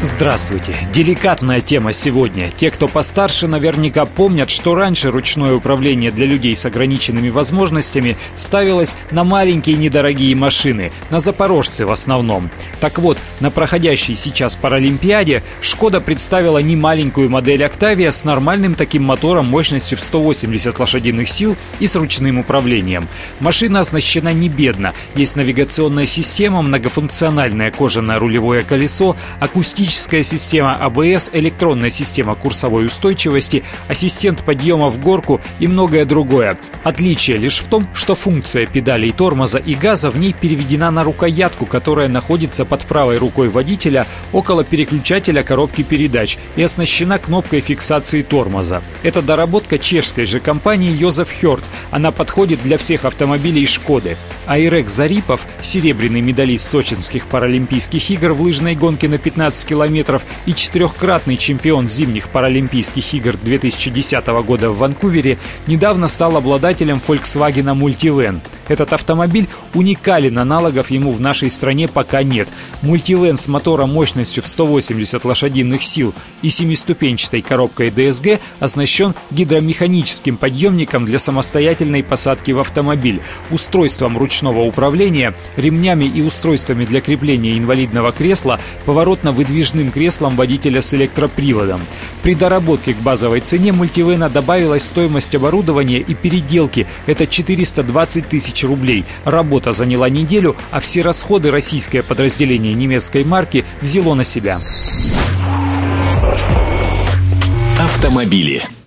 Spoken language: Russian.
Здравствуйте. Деликатная тема сегодня. Те, кто постарше, наверняка помнят, что раньше ручное управление для людей с ограниченными возможностями ставилось на маленькие недорогие машины, на запорожцы в основном. Так вот, на проходящей сейчас Паралимпиаде Шкода представила немаленькую модель Октавия с нормальным таким мотором мощностью в 180 лошадиных сил и с ручным управлением. Машина оснащена не бедно. Есть навигационная система, многофункциональное кожаное рулевое колесо, акустическое автоматическая система АБС, электронная система курсовой устойчивости, ассистент подъема в горку и многое другое. Отличие лишь в том, что функция педалей тормоза и газа в ней переведена на рукоятку, которая находится под правой рукой водителя около переключателя коробки передач и оснащена кнопкой фиксации тормоза. Это доработка чешской же компании Йозеф Хёрд. Она подходит для всех автомобилей Шкоды. Айрек Зарипов, серебряный медалист сочинских паралимпийских игр в лыжной гонке на 15 километров и четырехкратный чемпион зимних паралимпийских игр 2010 года в Ванкувере, недавно стал обладателем Volkswagen Multivan. Этот автомобиль уникален, аналогов ему в нашей стране пока нет. Мультивен с мотором мощностью в 180 лошадиных сил и семиступенчатой коробкой DSG оснащен гидромеханическим подъемником для самостоятельной посадки в автомобиль, устройством ручного управления, ремнями и устройствами для крепления инвалидного кресла, поворотно-выдвижным креслом водителя с электроприводом. При доработке к базовой цене мультивена добавилась стоимость оборудования и переделки. Это 420 тысяч рублей. Работа заняла неделю, а все расходы российское подразделение немецкой марки взяло на себя. Автомобили.